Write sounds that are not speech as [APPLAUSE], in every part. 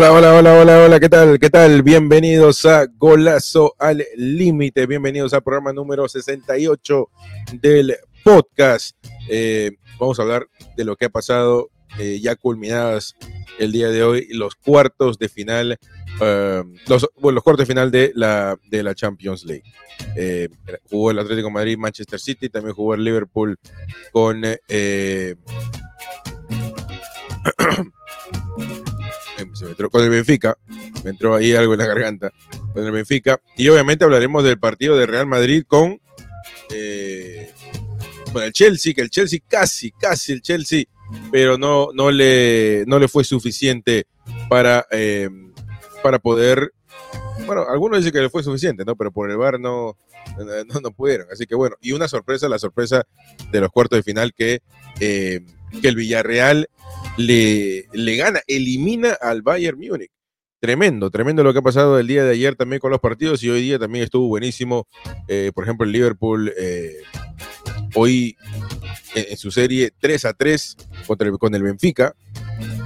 Hola, hola, hola, hola, hola, ¿qué tal? ¿Qué tal? Bienvenidos a Golazo al Límite, bienvenidos al programa número 68 del podcast. Eh, vamos a hablar de lo que ha pasado eh, ya culminadas el día de hoy, los cuartos de final, uh, los, los cuartos de final de la, de la Champions League. Eh, jugó el Atlético Madrid, Manchester City, también jugó el Liverpool con... [CLEARS THROAT] [CLEARS THROAT] Se me entró con el Benfica, me entró ahí algo en la garganta, con el Benfica, y obviamente hablaremos del partido de Real Madrid con, eh, con el Chelsea, que el Chelsea casi, casi el Chelsea, pero no, no, le, no le fue suficiente para, eh, para poder, bueno, algunos dicen que le fue suficiente, ¿no? Pero por el VAR no, no, no pudieron, así que bueno, y una sorpresa, la sorpresa de los cuartos de final que, eh, que el Villarreal le, le gana, elimina al Bayern Múnich. Tremendo, tremendo lo que ha pasado el día de ayer también con los partidos y hoy día también estuvo buenísimo. Eh, por ejemplo, el Liverpool eh, hoy en, en, su serie 3 a 3 contra con el Benfica,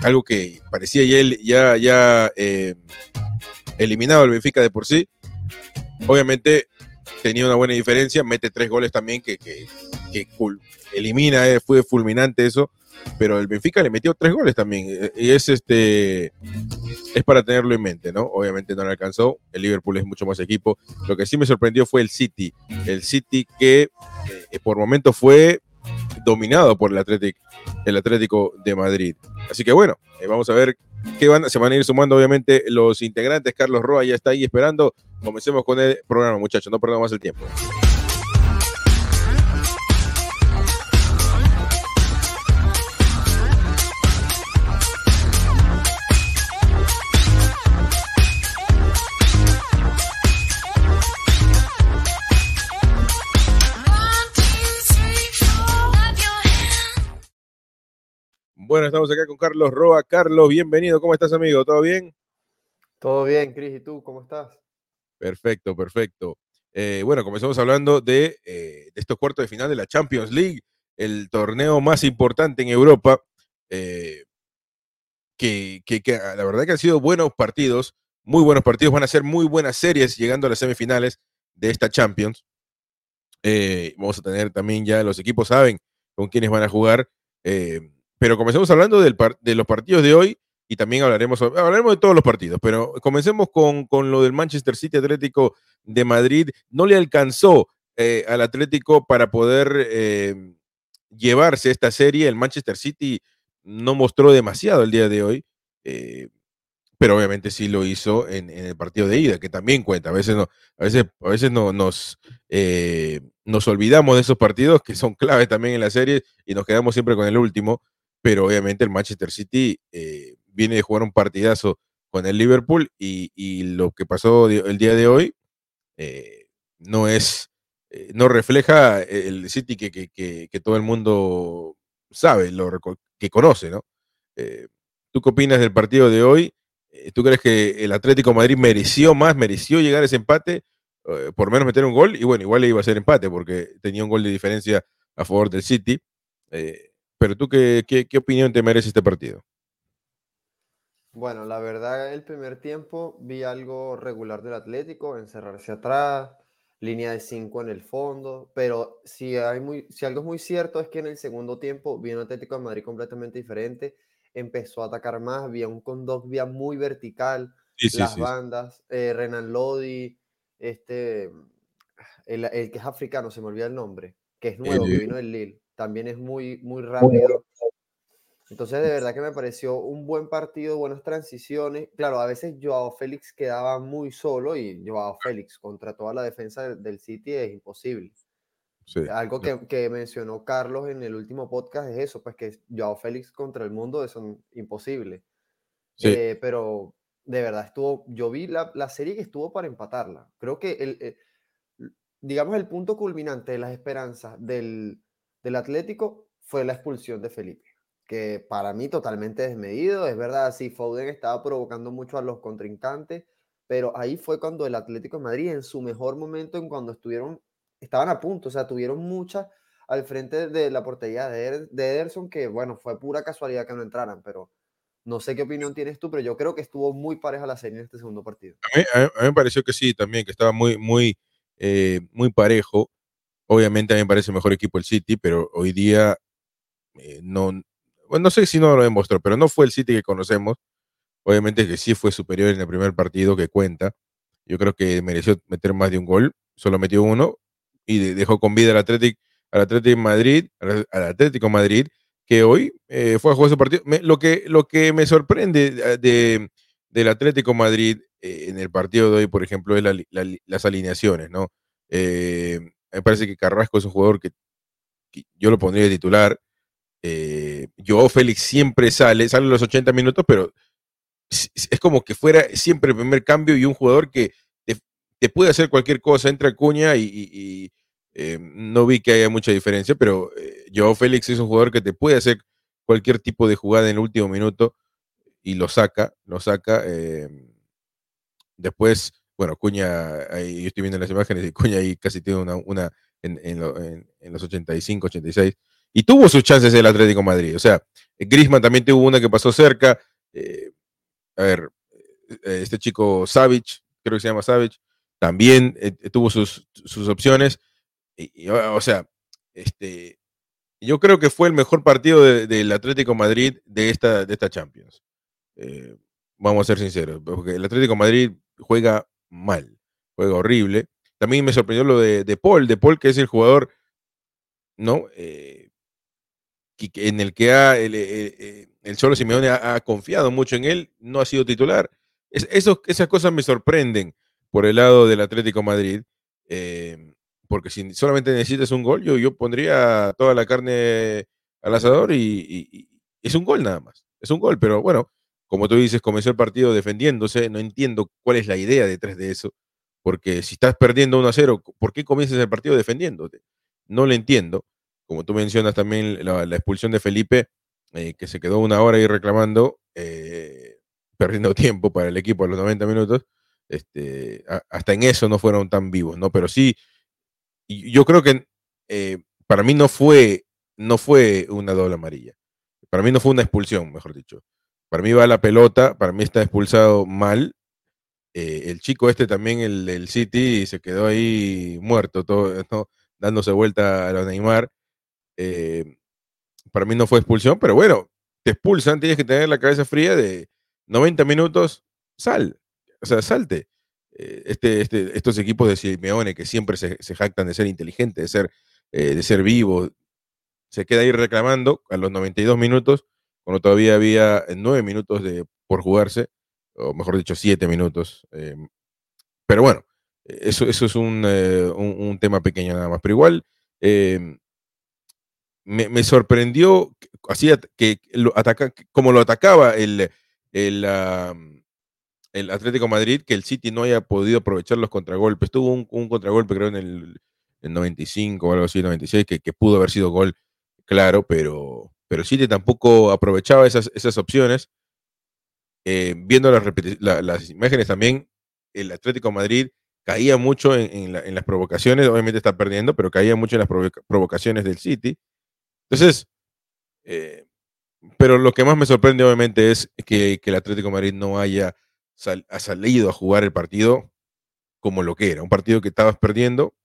algo que parecía ya, ya, ya eh, eliminado el Benfica de por sí. Obviamente tenía una buena diferencia, mete tres goles también que, que, que elimina, eh, fue fulminante eso pero el Benfica le metió tres goles también eh, y es este es para tenerlo en mente, ¿no? Obviamente no le alcanzó, el Liverpool es mucho más equipo. Lo que sí me sorprendió fue el City, el City que eh, por momentos fue dominado por el Atlético, el Atlético de Madrid. Así que bueno, eh, vamos a ver qué van, se van a ir sumando obviamente los integrantes. Carlos Roa ya está ahí esperando. Comencemos con el programa, muchachos, no perdamos más el tiempo. Bueno, estamos acá con Carlos Roa. Carlos, bienvenido. ¿Cómo estás, amigo? ¿Todo bien? Todo bien, Cris. ¿Y tú? ¿Cómo estás? Perfecto, perfecto. Eh, bueno, comenzamos hablando de, eh, de, estos cuartos de final de la Champions League, el torneo más importante en Europa, eh, que, que, que, la verdad que han sido buenos partidos, muy buenos partidos, van a ser muy buenas series llegando a las semifinales de esta Champions. Vamos a tener también ya los equipos saben con quiénes van a jugar. Eh, pero comencemos hablando de los partidos de hoy y también hablaremos, hablaremos de todos los partidos, pero comencemos con, con lo del Manchester City Atlético de Madrid. No le alcanzó eh, al Atlético para poder eh, llevarse esta serie. El Manchester City no mostró demasiado el día de hoy, eh, pero obviamente sí lo hizo en, el partido de ida, que también cuenta. A veces, no, a veces, a veces no, nos, nos olvidamos de esos partidos que son claves también en la serie y nos quedamos siempre con el último pero obviamente el Manchester City eh, viene de jugar un partidazo con el Liverpool y, lo que pasó el día de hoy eh, no es, eh, no refleja el City que, que, que, todo el mundo sabe, lo que conoce, ¿no? ¿Tú qué opinas del partido de hoy? ¿Tú crees que el Atlético Madrid mereció más, mereció llegar a ese empate? por menos meter un gol, y bueno, igual le iba a ser empate porque tenía un gol de diferencia a favor del City. Eh, pero tú, qué, qué, ¿qué, opinión te merece este partido? Bueno, la verdad, el primer tiempo vi algo regular del Atlético, encerrarse atrás, línea de 5 en el fondo, pero si, hay muy, si algo es muy cierto es que en el segundo tiempo vi un Atlético de Madrid completamente diferente, empezó a atacar más, había un condogbia muy vertical, sí, sí, las sí, bandas, eh, Renan Lodi, este, el, el, que es africano, se me olvida el nombre, que es nuevo, el, que vino del Lille también es muy, muy rápido. Entonces, de verdad que me pareció un buen partido, buenas transiciones. Claro, a veces Joao Félix quedaba muy solo y Joao Félix contra toda la defensa del City es imposible. Sí, Algo que, que, mencionó Carlos en el último podcast es eso, pues que Joao Félix contra el mundo es imposible. Sí. Eh, pero de verdad estuvo, yo vi la, la, serie que estuvo para empatarla. Creo que el, el, digamos el punto culminante de las esperanzas del, del Atlético fue la expulsión de Felipe, que para mí totalmente desmedido. Es verdad, sí, Foden estaba provocando mucho a los contrincantes, pero ahí fue cuando el Atlético de Madrid, en su mejor momento, en cuando estuvieron, estaban a punto, o sea, tuvieron muchas al frente de la portería de, de Ederson, que bueno, fue pura casualidad que no entraran, pero No sé qué opinión tienes tú, pero yo creo que estuvo muy pareja la serie en este segundo partido. A mí, me pareció que sí, también, que estaba muy, muy, eh, muy parejo. Obviamente a mí me parece mejor equipo el City, pero hoy día eh, no, bueno, no sé si no lo demostró, pero no fue el City que conocemos. Obviamente que sí fue superior en el primer partido que cuenta. Yo creo que mereció meter más de un gol, solo metió uno y dejó con vida al Atlético, al Atlético Madrid, al Atlético Madrid, que hoy eh, fue a jugar su partido. lo, que, lo que me sorprende de, del Atlético Madrid eh, en el partido de hoy, por ejemplo, es las alineaciones, ¿no? Eh, me parece que Carrasco es un jugador que, yo lo pondría de titular. yo, Félix siempre sale, sale los 80 minutos, pero es, como que fuera siempre el primer cambio y un jugador que te, puede hacer cualquier cosa, entra Cuña y eh, no vi que haya mucha diferencia, pero eh, Joao Félix es un jugador que te puede hacer cualquier tipo de jugada en el último minuto y lo saca, lo saca. Eh, después, bueno, Cuña, ahí, yo estoy viendo las imágenes y Cuña ahí casi tiene una, una en, los 85, 86. Y tuvo sus chances el Atlético Madrid. O sea, Grisman también tuvo una que pasó cerca. a ver, este chico Savage, creo que se llama Savage, también tuvo sus, sus opciones o sea, este, yo creo que fue el mejor partido del Atlético Madrid de esta, de esta Champions. Eh, vamos a ser sinceros, porque el Atlético Madrid juega mal, juega horrible. También me sorprendió lo de, de Paul, de Paul que es el jugador, ¿no? Eh, en el que ha, el, el, Cholo Simeone ha, confiado mucho en él, no ha sido titular. eso, esas cosas me sorprenden por el lado del Atlético Madrid. Eh, porque si solamente necesitas un gol, yo, yo pondría toda la carne al asador y, es un gol nada más. Es un gol, pero bueno, como tú dices, comenzó el partido defendiéndose. No entiendo cuál es la idea detrás de eso, porque si estás perdiendo 1 a 0, ¿por qué comienzas el partido defendiéndote? No lo entiendo. Como tú mencionas también la, expulsión de Felipe, eh, que se quedó una hora ahí reclamando, eh, perdiendo [LAUGHS] tiempo para el equipo a los 90 minutos. Este, hasta en eso no fueron tan vivos, ¿no? Pero sí, yo creo que eh, para mí no fue, no fue una doble amarilla. Para mí no fue una expulsión, mejor dicho. Para mí va la pelota, para mí está expulsado mal. Eh, el chico este también, el del City, se quedó ahí muerto, todo, dándose vuelta a los Neymar. Eh, para mí no fue expulsión, pero bueno, te expulsan, tienes que tener la cabeza fría de 90 minutos, sal, o sea, salte. Eh, este, este, estos equipos de Simeone que siempre se, jactan de ser inteligentes, de ser, de ser vivos, se queda ahí reclamando a los 92 minutos, cuando todavía había 9 minutos de, por jugarse, o mejor dicho, 7 minutos. Em, pero bueno, eso, eso es un, eh, un, tema pequeño nada más. Pero igual em, me, me, sorprendió así que lo ataca, como lo atacaba el, el, el Atlético Madrid que el City no haya podido aprovechar los contragolpes. Tuvo un, contragolpe, creo, en el, 95 o algo así, 96, que, que, pudo haber sido gol, claro, pero, pero City tampoco aprovechaba esas, esas opciones. Eh, viendo las, las, imágenes también, el Atlético Madrid caía mucho en, las provocaciones, obviamente está perdiendo, pero caía mucho en las provocaciones del City. Entonces, eh, pero lo que más me sorprende obviamente es que, que el Atlético Madrid no haya ha salido a jugar el partido como lo que era, un partido que estabas perdiendo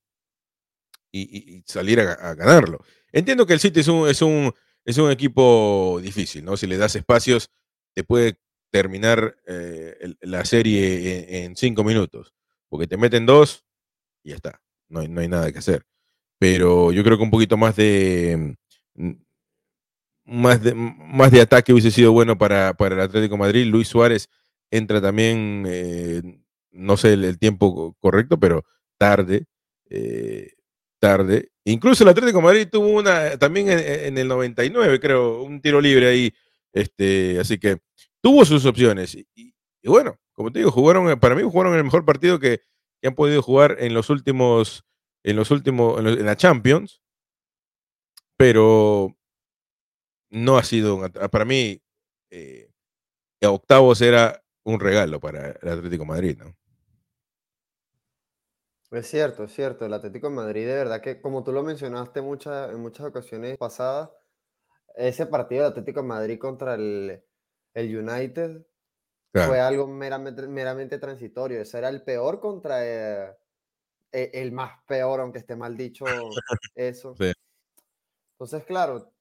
y, salir a, ganarlo. Entiendo que el City es, un, es un equipo difícil, ¿no? Si le das espacios, te puede terminar eh, la serie en, cinco minutos, porque te meten dos y ya está, no hay, no hay nada que hacer. Pero yo creo que un poquito más de, mm, más de, más de ataque hubiese sido bueno para, para el Atlético Madrid. Luis Suárez entra también, eh, no sé el, tiempo correcto, pero tarde, eh, tarde. Incluso el Atlético Madrid tuvo una también en, el 99, creo, un tiro libre ahí. Este, así que tuvo sus opciones. Y, bueno, como te digo, jugaron, para mí jugaron el mejor partido que, han podido jugar en los últimos, en los últimos, en, la Champions. Pero no ha sido, para mí, eh, octavos era un regalo para el Atlético Madrid, ¿no? Es cierto, es cierto. El Atlético de Madrid, de verdad que, como tú lo mencionaste muchas, en muchas ocasiones pasadas, ese partido del Atlético de Madrid contra el, el United fue algo meramente, meramente, transitorio. Ese era el peor contra eh, e, el, más peor, aunque esté mal dicho [LAUGHS] eso. Entonces, claro,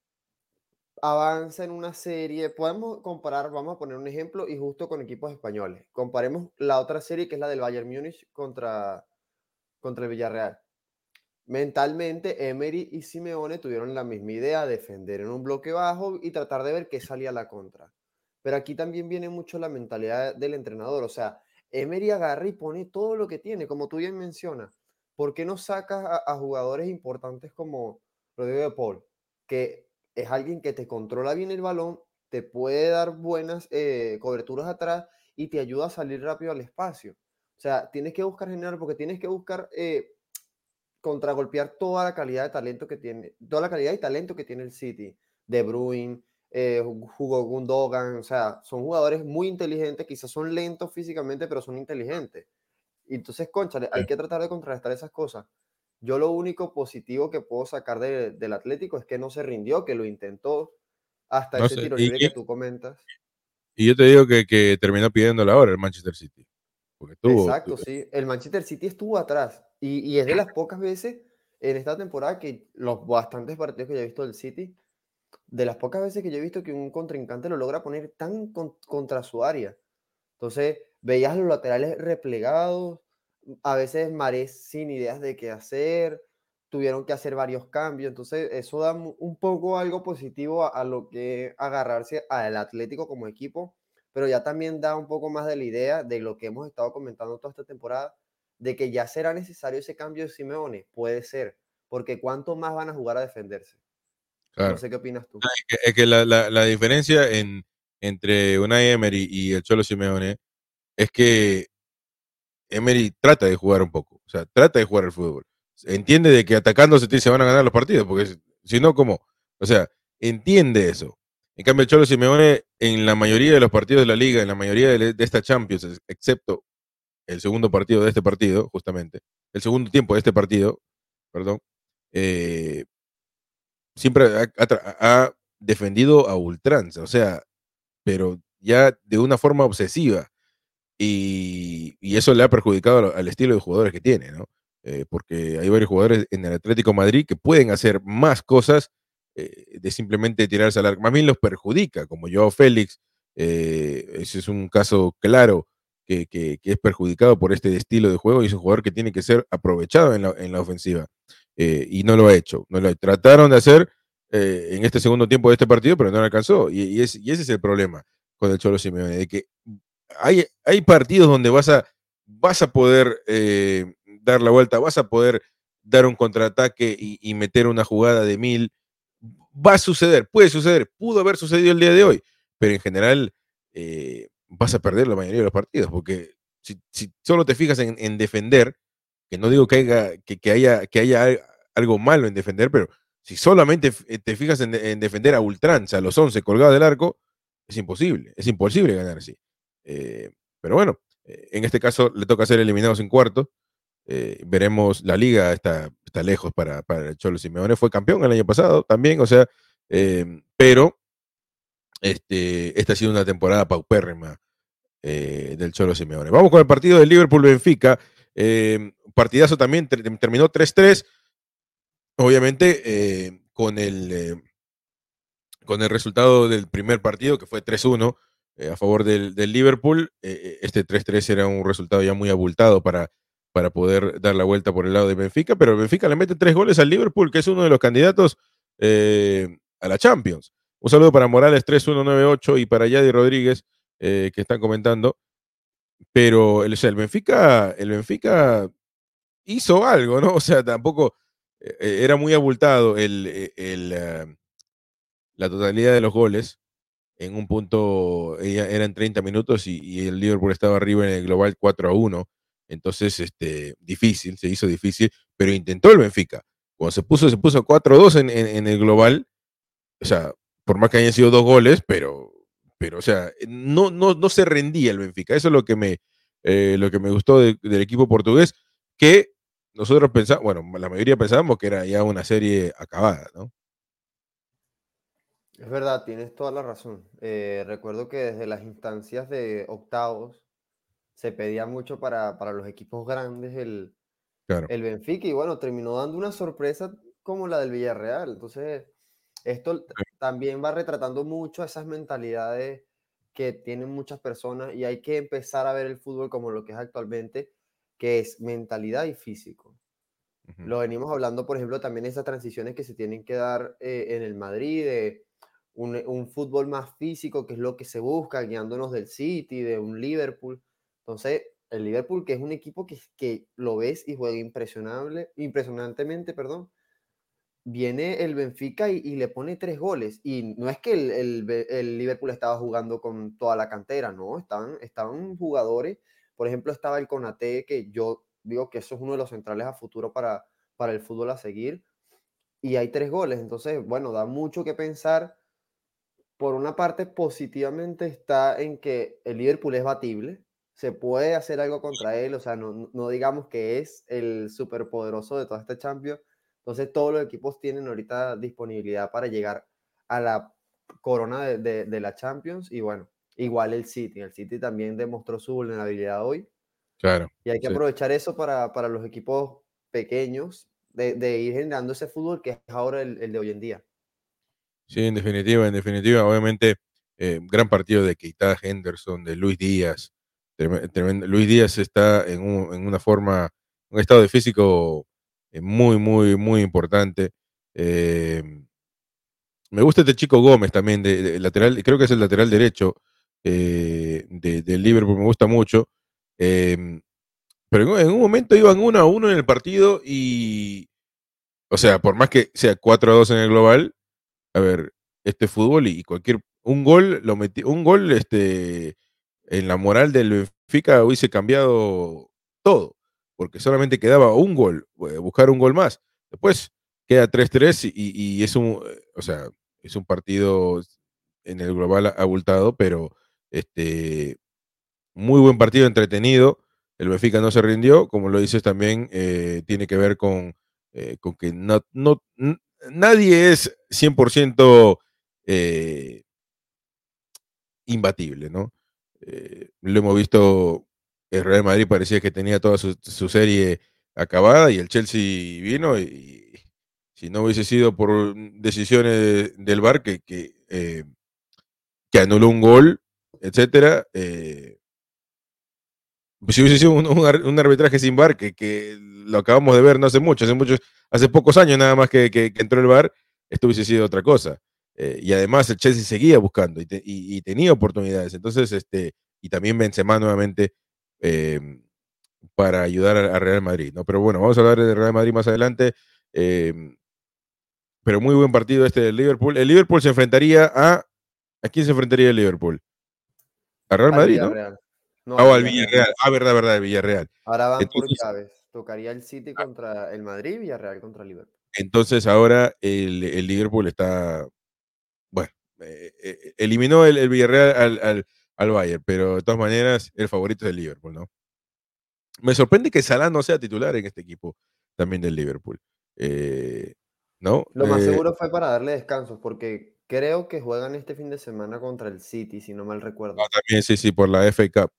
avanza en una serie. Podemos comparar, vamos a poner un ejemplo, y justo con equipos españoles. Comparemos la otra serie que es la del Bayern Múnich contra, contra el Villarreal. Mentalmente, Emery y Simeone tuvieron la misma idea, defender en un bloque bajo y tratar de ver qué salía a la contra. Pero aquí también viene mucho la mentalidad del entrenador. O sea, Emery agarra y pone todo lo que tiene, como tú bien mencionas. ¿Por qué no sacas a, jugadores importantes como Rodrigo de Paul, que es alguien que te controla bien el balón, te puede dar buenas eh, coberturas atrás y te ayuda a salir rápido al espacio? O sea, tienes que buscar generar porque tienes que buscar eh, contragolpear toda la calidad de talento que tiene, toda la calidad y talento que tiene el City. De Bruin, eh, Hugo Gundogan, o sea, son jugadores muy inteligentes, quizás son lentos físicamente, pero son inteligentes. Y entonces, concha, hay que tratar de contrarrestar esas cosas. Yo lo único positivo que puedo sacar del Atlético es que no se rindió, que lo intentó hasta ese tiro libre que tú comentas. Y yo te digo que, que terminó pidiendo la hora el Manchester City. Porque Exacto, sí. El Manchester City estuvo atrás. Y, y, es de las pocas veces en esta temporada que los bastantes partidos que yo he visto del City, de las pocas veces que yo he visto que un contrincante lo logra poner tan contra su área. Entonces, veías los laterales replegados, a veces Marés sin ideas de qué hacer, tuvieron que hacer varios cambios. Entonces, eso da un poco algo positivo a, a lo que agarrarse al Atlético como equipo pero ya también da un poco más de la idea de lo que hemos estado comentando toda esta temporada, de que ya será necesario ese cambio de Simeone. Puede ser, porque ¿cuánto más van a jugar a defenderse? No sé qué opinas tú. Es que, la, la, diferencia en, entre Unai Emery y el Cholo Simeone es que Emery trata de jugar un poco, o sea, trata de jugar el fútbol. Entiende de que atacándose se van a ganar los partidos, porque si no, ¿cómo? O sea, entiende eso. En cambio, el Cholo Simeone, en la mayoría de los partidos de la liga, en la mayoría de, esta Champions, excepto el segundo partido de este partido, justamente, el segundo tiempo de este partido, perdón, eh, siempre ha, defendido a ultranza, o sea, pero ya de una forma obsesiva. Y, eso le ha perjudicado al, estilo de jugadores que tiene, ¿no? Eh, porque hay varios jugadores en el Atlético Madrid que pueden hacer más cosas eh, de simplemente tirarse al arco. Más bien los perjudica, como yo, Félix. Eh, ese es un caso claro que, es perjudicado por este estilo de juego y es un jugador que tiene que ser aprovechado en la, ofensiva. Eh, y no lo ha hecho. No lo trataron de hacer en este segundo tiempo de este partido, pero no lo alcanzó. Y, ese es el problema con el Cholo Simeone, de que hay, hay partidos donde vas a, vas a poder dar la vuelta, vas a poder dar un contraataque y, y, meter una jugada de mil va a suceder, puede suceder, pudo haber sucedido el día de hoy, pero en general eh, vas a perder la mayoría de los partidos, porque si, solo te fijas en, defender, que no digo que haya, que, haya, que haya algo malo en defender, pero si solamente eh, te fijas en, defender a ultranza, a los 11 colgados del arco, es imposible, es imposible ganar así. Eh, pero bueno, en este caso le toca ser eliminados en cuarto. veremos, la liga está está lejos para, para el Cholo Simeone. Fue campeón el año pasado también, o sea, em, pero este, esta ha sido una temporada paupérrima eh, del Cholo Simeone. Vamos con el partido del Liverpool-Benfica. Em, partidazo también terminó 3-3. Obviamente, eh, con, el, eh, con el resultado del primer partido, que fue 3-1 a favor del, del Liverpool, este 3-3 era un resultado ya muy abultado para para poder dar la vuelta por el lado de Benfica, pero Benfica le mete tres goles al Liverpool, que es uno de los candidatos eh, a la Champions. Un saludo para Morales 3198 y para Yadi Rodríguez, eh, que están comentando. Pero el, el, Benfica, el Benfica hizo algo, ¿no? O sea, tampoco eh, era muy abultado el, la totalidad de los goles. En un punto eran 30 minutos y, el Liverpool estaba arriba en el global 4 a 1. Entonces, este, difícil, se hizo difícil, pero intentó el Benfica. Cuando se puso, se puso 4-2 en, en, el global, o sea, por más que hayan sido dos goles, pero, pero o sea, no, no, no se rendía el Benfica. Eso es lo que me, eh, lo que me gustó del equipo portugués, que nosotros pensamos, bueno, la mayoría pensábamos que era ya una serie acabada, ¿no? Es verdad, tienes toda la razón. Eh, recuerdo que desde las instancias de octavos se pedía mucho para, para los equipos grandes el, Claro. el Benfica y bueno, terminó dando una sorpresa como la del Villarreal. Entonces, esto también va retratando mucho esas mentalidades que tienen muchas personas y hay que empezar a ver el fútbol como lo que es actualmente, que es mentalidad y físico. Lo venimos hablando, por ejemplo, también esas transiciones que se tienen que dar eh, en el Madrid, de un, un fútbol más físico, que es lo que se busca, guiándonos del City, de un Liverpool. Entonces, el Liverpool, que es un equipo que, que lo ves y juega impresionable, impresionantemente, perdón, viene el Benfica y, le pone tres goles. Y no es que el, el Liverpool estaba jugando con toda la cantera, no, estaban, estaban jugadores, por ejemplo, estaba el Konate, que yo digo que eso es uno de los centrales a futuro para, para el fútbol a seguir, y hay tres goles, entonces, bueno, da mucho que pensar. Por una parte, positivamente está en que el Liverpool es batible, se puede hacer algo contra él, o sea, no, no- digamos que es el superpoderoso de toda esta Champions, entonces todos los equipos tienen ahorita disponibilidad para llegar a la corona de, de- de la Champions y bueno, igual el City, el City también demostró su vulnerabilidad hoy Claro. y hay que sí. aprovechar eso para, para los equipos pequeños de, de ir generando ese fútbol que es ahora el, el de hoy en día. Sí, en definitiva, en definitiva, obviamente, eh, gran partido de Keita Henderson, de Luis Díaz. Luis Díaz está en, un- en una forma, un estado de físico eh, muy, muy, muy importante. Eh, me gusta este chico Gómez también, de, lateral, creo que es el lateral derecho eh, de, del Liverpool, me gusta mucho. Pero en, un- en un momento iban uno a uno en el partido y, o sea, por más que sea 4 a 2 en el global, a ver, este fútbol y cualquier un gol lo metí, un gol este en la moral del Benfica hubiese cambiado todo, porque solamente quedaba un gol, eh, buscar un gol más. Después queda 3-3 y, es un, o sea, es un partido en el global abultado, pero este muy buen partido entretenido. El Benfica no se rindió, como lo dices también, eh, tiene que ver con, eh, con que no, no, nadie es 100% eh, imbatible, ¿no? Eh, lo hemos visto, el Real Madrid parecía que tenía toda su, serie acabada y el Chelsea vino y, si no hubiese sido por decisiones del VAR que, eh, que anuló un gol, etcétera, eh, si hubiese sido un, un ar- un arbitraje sin VAR, que, que lo acabamos de ver no hace mucho, hace muchos, hace pocos años nada más que- que entró el VAR, esto hubiese sido otra cosa. Eh, y además el Chelsea seguía buscando y, te- y- y tenía oportunidades. Entonces, este, y también Benzema nuevamente eh, para ayudar a, a Real Madrid, ¿no? Pero bueno, vamos a hablar de Real Madrid más adelante. eh, pero muy buen partido este del Liverpool. El Liverpool se enfrentaría a. ¿A quién se enfrentaría el Liverpool? A Real Al Madrid, ¿no? No, Ah, o al Villarreal. Ah, verdad, verdad, el Villarreal. Ahora van Entonces- por llaves. Tocaría el City Ah. contra el Madrid y Villarreal contra el Liverpool. Entonces ahora el, el Liverpool está, eh, eh, eliminó el, el Villarreal al, al, al Bayern, pero de todas maneras el favorito es el Liverpool, ¿no? Me sorprende que Salah no sea titular en este equipo también del Liverpool, eh, ¿no? Lo más Eh, seguro fue para darle descansos, porque creo que juegan este fin de semana contra el City, si no mal recuerdo. ah, también sí, sí, por la FA Cup,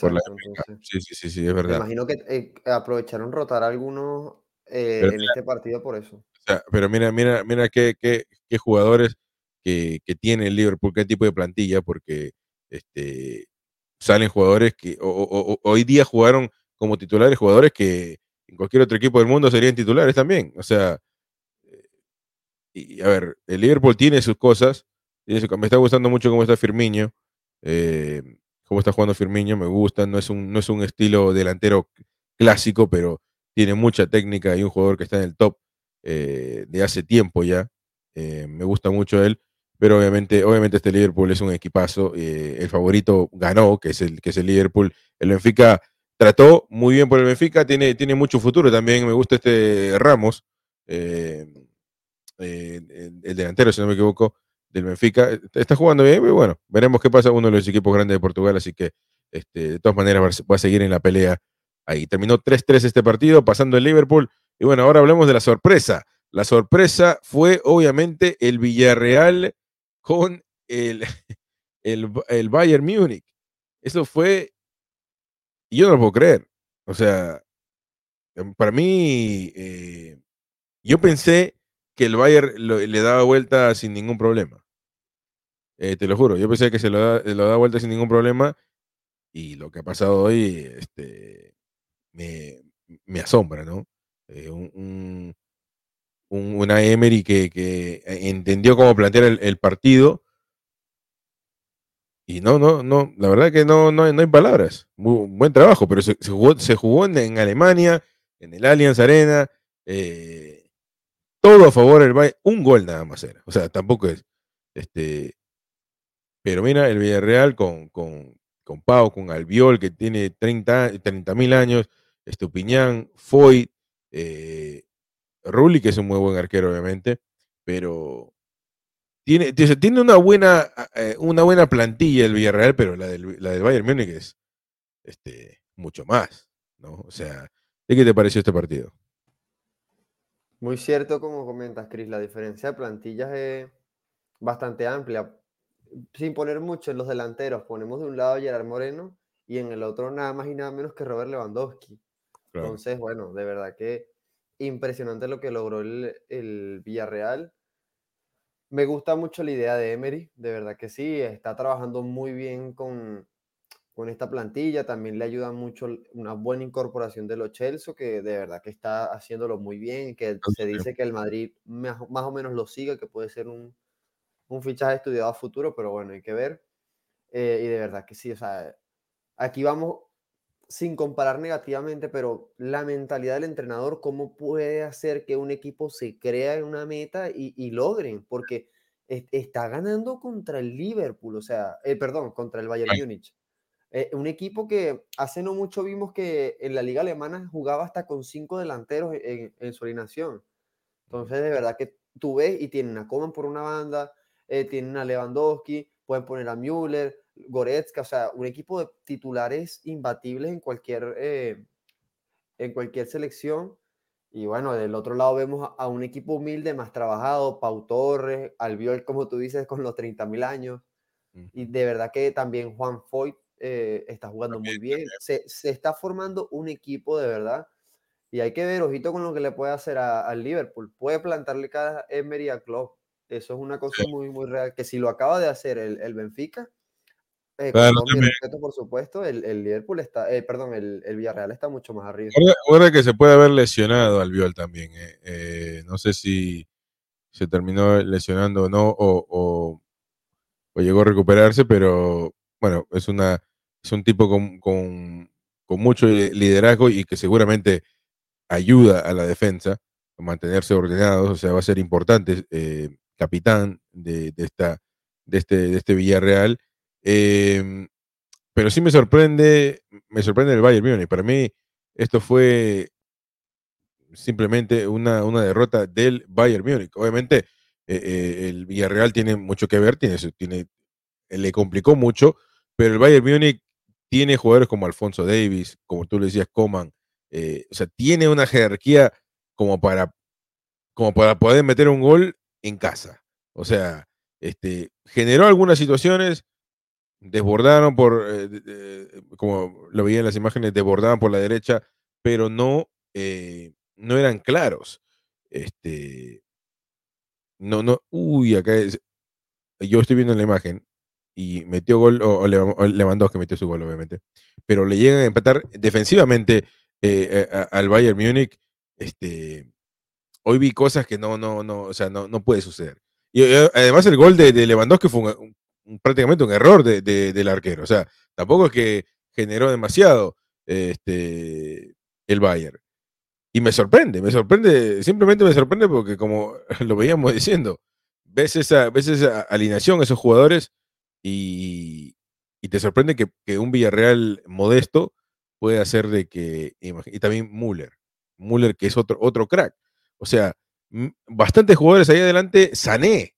por la Exacto, Cup. Sí, sí, sí, sí, es Me verdad. imagino que eh, aprovecharon rotar a algunos en este partido por eso. O sea, pero mira, mira, mira qué, qué, qué jugadores que, tiene el Liverpool, qué tipo de plantilla, porque este, salen jugadores que hoy día jugaron como titulares jugadores que en cualquier otro equipo del mundo serían titulares también. O sea, eh, y a ver, el Liverpool tiene sus cosas. me está gustando mucho cómo está Firmino. eh, cómo está jugando Firmino, me gusta. No es un, no es un estilo delantero clásico, pero tiene mucha técnica y un jugador que está en el top eh, de hace tiempo ya. Me gusta mucho él. Pero obviamente, obviamente este Liverpool es un equipazo. eh, el favorito ganó, que es el, que es el Liverpool. El Benfica trató muy bien por el Benfica, tiene, tiene mucho futuro también. Me gusta este Ramos, eh, eh, el, el delantero, si no me equivoco, del Benfica. Está jugando bien, pero bueno, veremos qué pasa. Uno de los equipos grandes de Portugal, así que este, de todas maneras va a seguir en la pelea ahí. Terminó 3-3 este partido, pasando el Liverpool. Y bueno, ahora hablemos de la sorpresa. La sorpresa fue obviamente el Villarreal con el, [LAUGHS] el, Bayern Múnich. Eso fue, yo no lo puedo creer. O sea, em, para mí, eh, yo pensé que el Bayern le daba vuelta sin ningún problema. Eh, te lo juro, yo pensé que se lo da vuelta sin ningún problema y lo que ha pasado hoy este, me, me asombra, ¿no? Eh, un, una Emery que, que, entendió cómo plantear el, partido. Y no, no, no, la verdad que no, no, no hay palabras. Muy, buen trabajo, pero se, jugó, se jugó en, Alemania, en el Allianz Arena, eh, todo a favor del Bayern, un gol nada más era. O sea, tampoco es. Este, pero mira, el Villarreal con, con, con Pau, con Albiol, que tiene 30 mil años, Estupiñán, Foy, eh, Rulli, que es un muy buen arquero, obviamente, pero tiene, tiene una buena, eh, una buena plantilla el Villarreal, pero la del, la del Bayern Múnich es este, mucho más, ¿no? O sea, ¿de qué te pareció este partido? Muy cierto, como comentas, Cris, la diferencia de plantillas es bastante amplia. Sin poner mucho en los delanteros, ponemos de un lado a Gerard Moreno y en el otro nada más y nada menos que Robert Lewandowski. Entonces, bueno, de verdad que impresionante lo que logró el, Villarreal. Me gusta mucho la idea de Emery, de verdad que sí, está trabajando muy bien con, esta plantilla, también le ayuda mucho una buena incorporación de los Chelsea, que de verdad que está haciéndolo muy bien, que se dice que el Madrid más, o menos lo siga, que puede ser un, fichaje estudiado a futuro, pero bueno, hay que ver. Eh, y de verdad que sí, o sea, aquí vamos sin comparar negativamente, pero la mentalidad del entrenador, ¿cómo puede hacer que un equipo se crea en una meta y, logren? Porque está ganando contra el Liverpool, o sea, eh, perdón, contra el Bayern Múnich. Eh, un equipo que hace no mucho vimos que en la liga alemana jugaba hasta con cinco delanteros en, su alineación. Entonces, de verdad que tú ves y tienen a Coman por una banda, eh, tienen a Lewandowski, pueden poner a Müller, Goretzka, o sea, un equipo de titulares imbatibles en cualquier, eh, en cualquier selección. Y bueno, del otro lado vemos a, un equipo humilde, más trabajado, Pau Torres, Albiol, como tú dices, con los 30 mil años. Y de verdad que también Juan Foyt eh, está jugando muy bien. Se, está formando un equipo de verdad. Y hay que ver, ojito con lo que le puede hacer al Liverpool. Puede plantarle cada Emery a Klopp. Eso es una cosa muy, muy real. Que si lo acaba de hacer el, el Benfica, eh, por supuesto, el, el, Liverpool está, eh, perdón, el, el, Villarreal está mucho más arriba. Ahora que se puede haber lesionado al Viol también. Eh, no sé si se terminó lesionando o no, o, o, llegó a recuperarse, pero bueno, es, una, es un tipo con, con, con mucho liderazgo y que seguramente ayuda a la defensa a mantenerse ordenados, o sea, va a ser importante, capitán de, de, esta, de, este, de este Villarreal Em, pero sí me sorprende, me sorprende el Bayern Múnich. Para mí, esto fue simplemente una, una derrota del Bayern Múnich. Obviamente, eh, eh, el Villarreal tiene mucho que ver, tiene, tiene, le complicó mucho, pero el Bayern Múnich tiene jugadores como Alfonso Davis, como tú le decías, Coman, eh, o sea, tiene una jerarquía como para, como para poder meter un gol en casa. O sea, este, generó algunas situaciones, desbordaron por, eh, como lo veía en las imágenes, desbordaban por la derecha, pero no, eh, no eran claros. Este, no, no, uy, acá yo estoy viendo la imagen y metió gol, o, o que metió su gol, obviamente, pero le llegan a empatar defensivamente eh, al Bayern Múnich. Este, hoy vi cosas que no, no, no, o sea, no, no puede suceder. Y además el gol de, de Lewandowski fue un, prácticamente un error de, del arquero. O sea, tampoco es que generó demasiado este, el Bayern. Y me sorprende, me sorprende, simplemente me sorprende porque como [LAUGHS] lo veíamos diciendo, ves esa, ves esa alineación, esos jugadores, y, te sorprende que, un Villarreal modesto puede hacer de que, y también Müller, Müller que es otro, otro crack. O sea, bastantes jugadores ahí adelante, Sané,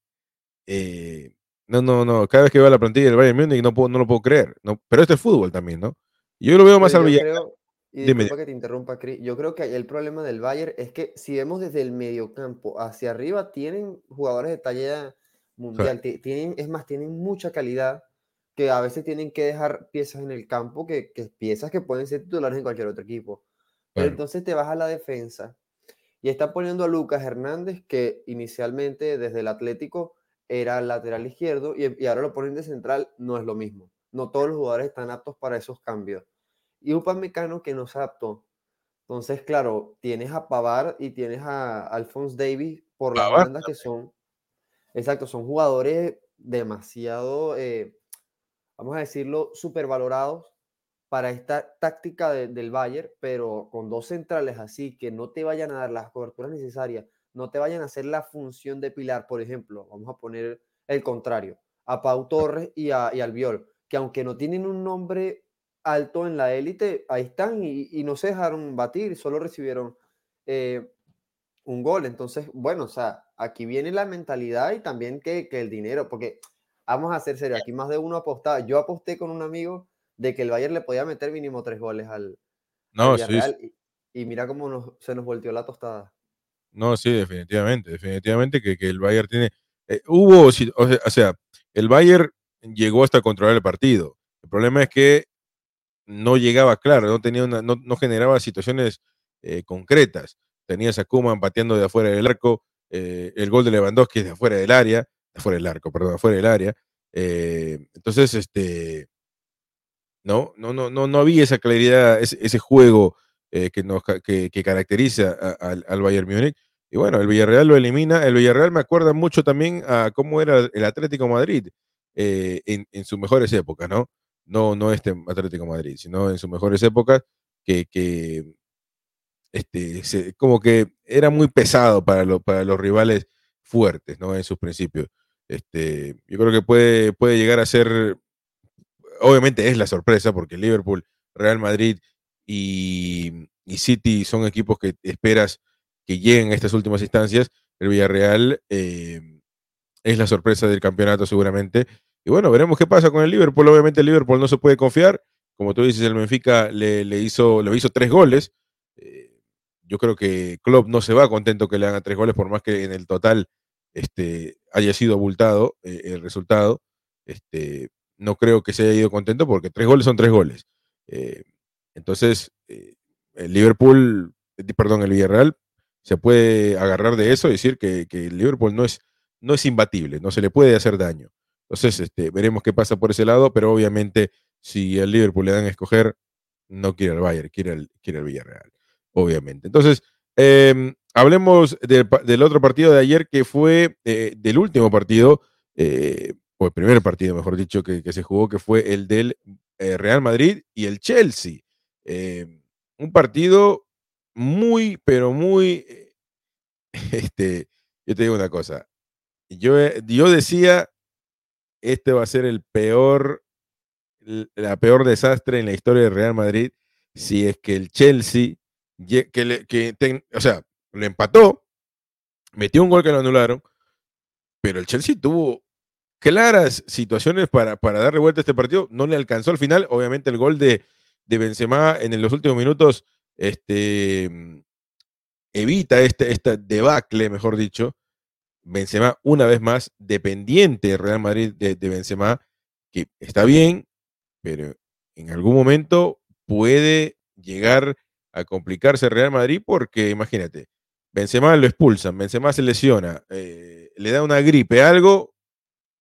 eh, no, no, no. Cada vez que veo la plantilla del Bayern Múnich no, puedo, no lo puedo creer. No, pero este es fútbol también, ¿no? Yo lo veo más al Villarreal. Y disculpa que te interrumpa, Cris. Yo creo que el problema del Bayern es que si vemos desde el mediocampo hacia arriba, tienen jugadores de talla mundial. Tienen, es más, tienen mucha calidad que a veces tienen que dejar piezas en el campo, que, que piezas que pueden ser titulares en cualquier otro equipo. Pero entonces te vas a la defensa y está poniendo a Lucas Hernández, que inicialmente desde el Atlético era lateral izquierdo y, ahora lo ponen de central, no es lo mismo. No todos los jugadores están aptos para esos cambios. Y un Mecano que no se apto. Entonces, claro, tienes a Pavar y tienes a Alphonse Davis por las bandas que son, exacto, son jugadores demasiado, eh, vamos a decirlo, supervalorados para esta táctica del Bayern, pero con dos centrales así que no te vayan a dar las coberturas necesarias, no te vayan a hacer la función de pilar, por ejemplo, vamos a poner el contrario, a Pau Torres y, a, y al Viol, que aunque no tienen un nombre alto en la élite, ahí están y, no se dejaron batir, solo recibieron eh, un gol. Entonces, bueno, o sea, aquí viene la mentalidad y también que, el dinero, porque vamos a ser serios, aquí más de uno apostaba. Yo aposté con un amigo de que el Bayern le podía meter mínimo tres goles al, no, y, mira cómo se nos volteó la tostada. No, sí, definitivamente, definitivamente que, el Bayern tiene... Eh, hubo, o sea, el Bayern llegó hasta controlar el partido. El problema es que no llegaba claro, no, tenía una, no, generaba situaciones eh, concretas. Tenías a Kuman pateando de afuera del arco, eh, el gol de Lewandowski es de afuera del área, de afuera del arco, perdón, afuera del área. entonces, este, ¿no? No, no, no, no había esa claridad, ese, juego eh, que, nos, que, caracteriza al Bayern Múnich. Y bueno, el Villarreal lo elimina. El Villarreal me acuerda mucho también a cómo era el Atlético Madrid eh, en, sus mejores épocas, ¿no? No, no este Atlético Madrid, sino en sus mejores épocas, que, que este, como que era muy pesado para, para los rivales fuertes, ¿no? En sus principios. Este, yo creo que puede, puede llegar a ser obviamente es la sorpresa porque Liverpool, Real Madrid y, City son equipos que esperas que lleguen a estas últimas instancias. El Villarreal eh, es la sorpresa del campeonato seguramente. Y bueno, veremos qué pasa con el Liverpool. Obviamente el Liverpool no se puede confiar. Como tú dices, el Benfica le, hizo, le hizo tres goles. Eh, yo creo que Klopp no se va contento que le hagan tres goles, por más que en el total este, haya sido abultado eh, el resultado. Este, no creo que se haya ido contento porque tres goles son tres goles. Entonces, eh, el Liverpool, eh, perdón, el Villarreal se puede agarrar de eso y decir que, el Liverpool no es, no es imbatible, no se le puede hacer daño. Entonces, este, veremos qué pasa por ese lado, pero obviamente si al Liverpool le dan a escoger, no quiere el Bayern, quiere el, quiere el Villarreal, obviamente. Entonces, em, hablemos del otro partido de ayer que fue del último partido el primer partido, mejor dicho, que, se jugó, que fue el del eh, Real Madrid y el Chelsea. Eh, un partido muy, pero muy, eh, [LAUGHS] este, yo te digo una cosa, yo, yo decía, este va a ser el peor, la peor desastre en la historia del Real Madrid si es que el Chelsea, que, que o sea, le empató, metió un gol que lo anularon, pero el Chelsea tuvo claras situaciones para, para darle vuelta a este partido. No le alcanzó al final. Obviamente el gol de, de Benzema en los últimos minutos este, evita este, esta debacle, mejor dicho. Benzema, una vez más, dependiente de Real Madrid de, de Benzema, que está bien, pero en algún momento puede llegar a complicarse Real Madrid porque, imagínate, Benzema lo expulsan, Benzema se lesiona, eh, le da una gripe, algo,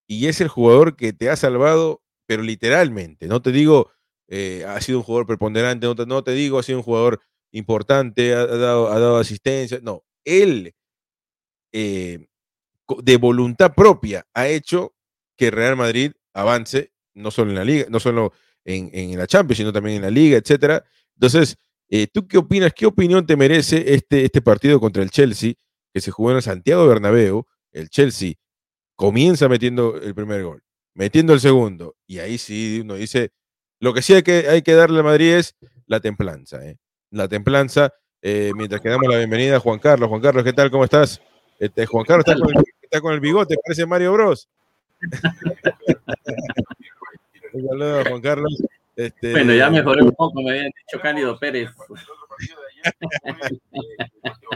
y es el jugador que te ha salvado, pero literalmente. No te digo, eh, ha sido un jugador preponderante, no te, digo, ha sido un jugador importante, ha, dado, ha asistencia. No, él eh, de voluntad propia ha hecho que Real Madrid avance, no solo en la liga, no solo en, la Champions, sino también en la liga, etcétera. Entonces, eh, ¿tú qué opinas? ¿Qué opinión te merece este, este partido contra el Chelsea que se jugó en Santiago Bernabéu? El Chelsea comienza metiendo el primer gol, metiendo el segundo, y ahí sí uno dice, lo que sí hay que, hay que darle a Madrid es la templanza, ¿eh? la templanza, eh, mientras que damos la bienvenida a Juan Carlos. Juan Carlos, ¿qué tal? ¿Cómo estás? Este, Juan Carlos está con, el, bigote, parece Mario Bros. un saludo a Juan Carlos. Este, bueno, ya mejoré un poco, me habían dicho Cándido Pérez.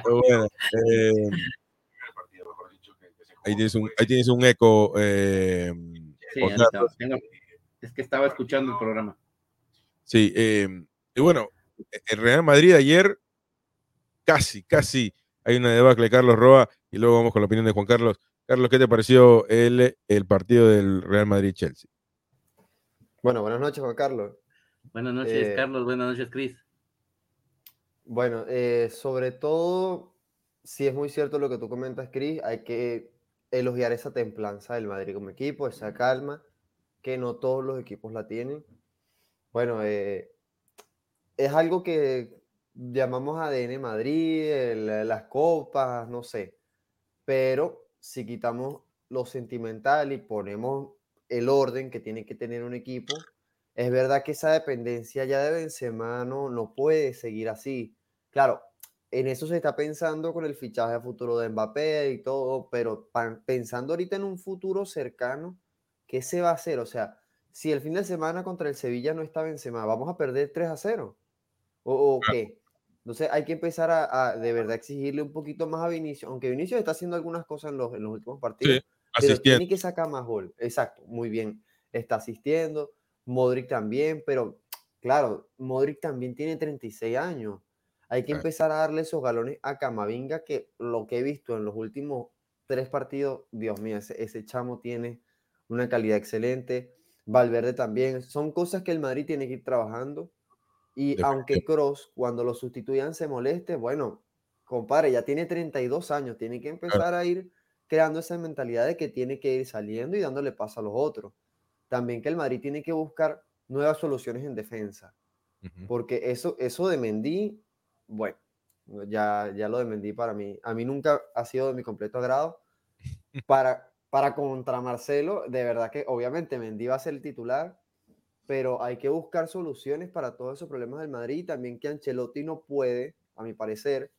bueno, eh, Ahí tienes un, ahí tienes un eco. Eh, Sí, Juan Carlos. tengo- es que estaba escuchando el programa. Sí, eh, y bueno, el Real Madrid ayer casi, casi hay una debacle de Carlos Roa y luego vamos con la opinión de Juan Carlos. Carlos, ¿qué te pareció el, el partido del Real Madrid-Chelsea? Bueno, buenas noches, Juan Carlos. Buenas noches, Eh, Carlos. Buenas noches, Cris. Bueno, eh, sobre todo, si es muy cierto lo que tú comentas, Chris, hay que elogiar esa templanza del Madrid como equipo, esa calma, que no todos los equipos la tienen. Bueno, eh, es algo que llamamos ADN Madrid, el- las copas, no sé, pero si quitamos lo sentimental y ponemos el orden que tiene que tener un equipo, es verdad que esa dependencia ya de Benzema no, no puede seguir así. Claro, en eso se está pensando con el fichaje a futuro de Mbappé y todo, pero pensando ahorita en un futuro cercano, ¿qué se va a hacer? O sea, si el fin de semana contra el Sevilla no está Benzema, ¿vamos a perder 3 a 0? ¿O, o qué? Entonces hay que empezar a, a de verdad exigirle un poquito más a Vinicius, aunque Vinicius está haciendo algunas cosas en los, en los últimos partidos, pero Asistiendo. tiene que sacar más gol. Exacto, muy bien. Está asistiendo. Modric también, pero claro, Modric también tiene 36 años. Hay que empezar a darle esos galones a Camavinga, que lo que he visto en los últimos tres partidos, Dios mío, ese, ese chamo tiene una calidad excelente. Valverde también. Son cosas que el Madrid tiene que ir trabajando. Y aunque Cross, cuando lo sustituyan, se moleste, bueno, compadre, ya tiene 32 años, tiene que empezar a ir creando esa mentalidad de que tiene que ir saliendo y dándole paso a los otros. También que el Madrid tiene que buscar nuevas soluciones en defensa, porque eso, eso de Mendy, bueno, ya, ya lo de Mendy para mí, a mí nunca ha sido de mi completo agrado. [LAUGHS] Para, para contra Marcelo, de verdad que obviamente Mendy va a ser el titular, pero hay que buscar soluciones para todos esos problemas del Madrid y también que Ancelotti no puede, a mi parecer,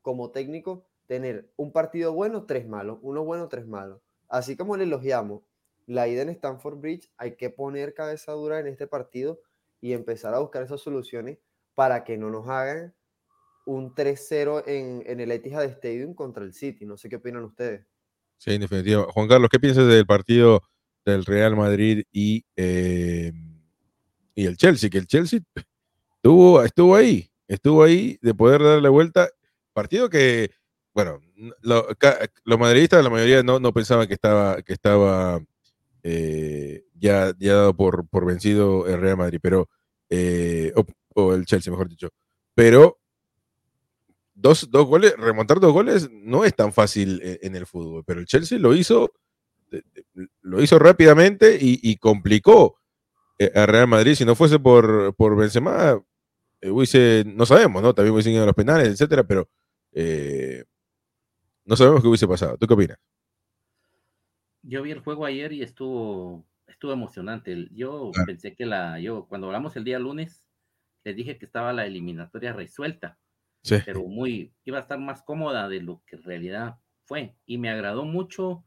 como técnico, tener un partido bueno, tres malos, uno bueno, tres malos. Así como le elogiamos la ida en Stanford Bridge, hay que poner cabeza dura en este partido y empezar a buscar esas soluciones para que no nos hagan un 3-0 en, en el Etihad Stadium contra el City. No sé qué opinan ustedes. Sí, en. Juan Carlos, ¿qué piensas del partido del Real Madrid y, eh, y el Chelsea? Que el Chelsea estuvo, ahí, estuvo ahí de poder darle vuelta. Partido que, bueno, lo- los madridistas, la mayoría no, no pensaban que estaba, que estaba eh, ya, ya dado por, por vencido el Real Madrid, pero, eh, o, o el Chelsea, mejor dicho. Pero dos, dos goles, remontar dos goles no es tan fácil eh, en el fútbol, pero el Chelsea lo hizo, lo hizo rápidamente y, y complicó eh, a Real Madrid. Si no fuese por, por Benzema, eh, hubiese, no sabemos, ¿no? También hubiesen ido a los penales, etcétera, pero eh, no sabemos qué hubiese pasado. ¿Tú qué opinas? Yo vi el juego ayer y estuvo, estuvo emocionante. Yo Claro. pensé que la, yo cuando hablamos el día lunes, les dije que estaba la eliminatoria resuelta, Pero muy, iba a estar más cómoda de lo que en realidad fue. Y me agradó mucho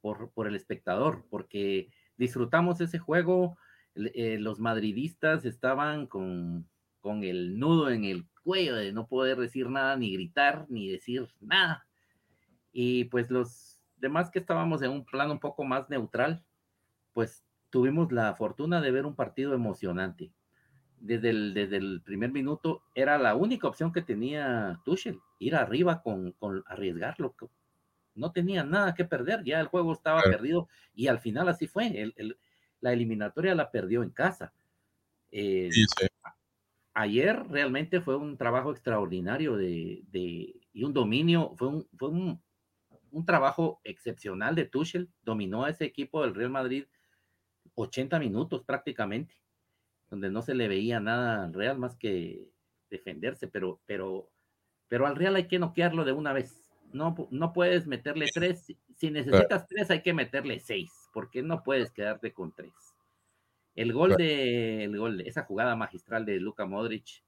por, por el espectador, porque disfrutamos ese juego. eh, los madridistas estaban con, con el nudo en el cuello de no poder decir nada, ni gritar, ni decir nada. Y pues los demás que estábamos en un plano un poco más neutral, pues tuvimos la fortuna de ver un partido emocionante. Desde el, desde el primer minuto era la única opción que tenía Tuchel, ir arriba con, con arriesgarlo. No tenía nada que perder, ya el juego estaba Claro. perdido y al final así fue. El- el- la eliminatoria la perdió en casa. Eh, Sí, sí. ayer realmente fue un trabajo extraordinario de, de- y un dominio, fue un, fue un, un trabajo excepcional de Tuchel, dominó a ese equipo del Real Madrid 80 minutos prácticamente, donde no se le veía nada al Real más que defenderse, pero, pero, pero al Real hay que noquearlo de una vez. No, no puedes meterle tres, si- si necesitas tres hay que meterle seis, porque no puedes quedarte con tres. El gol Claro. de, el gol esa jugada magistral de Luka Modric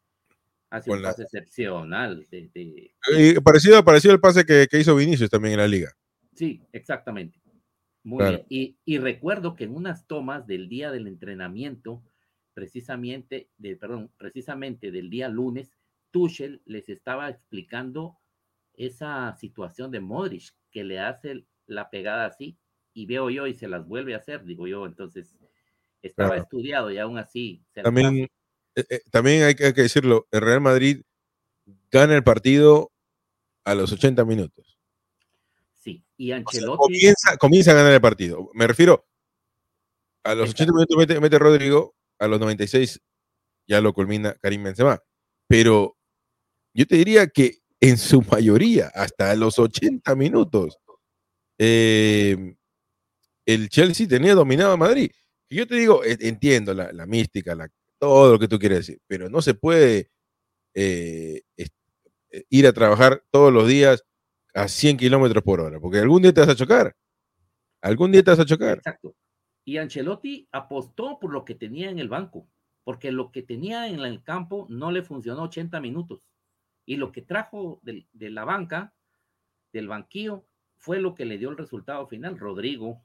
hace Con un la- pase excepcional. De, de- Y parecido, parecido al pase que, que hizo Vinicius también en la liga. Sí, exactamente. Muy Claro. bien. Y, y recuerdo que en unas tomas del día del entrenamiento, precisamente, de, perdón, precisamente del día lunes, Tuchel les estaba explicando esa situación de Modric, que le hace la pegada así, y veo yo y se las vuelve a hacer, digo yo, entonces estaba estudiado y aún así. también, eh, eh, también hay que, decirlo, el Real Madrid gana el partido a los 80 minutos. Sí, y Ancelotti. comienza, a ganar el partido. Me refiero, a los 80 minutos mete, mete Rodrigo, a los 96 ya lo culmina Karim Benzema. Pero yo te diría que en su mayoría, hasta los 80 minutos, eh, el Chelsea tenía dominado a Madrid. Y yo te digo, entiendo la, mística, todo lo que tú quieres decir, pero no se puede eh, eh, ir a trabajar todos los días a 100 kilómetros por hora, porque algún día te vas a chocar. Algún día te vas a chocar. Exacto. Y Ancelotti apostó por lo que tenía en el banco, porque lo que tenía en el campo no le funcionó 80 minutos. Y lo que trajo de, la banca, del banquillo, fue lo que le dio el resultado final. Rodrigo,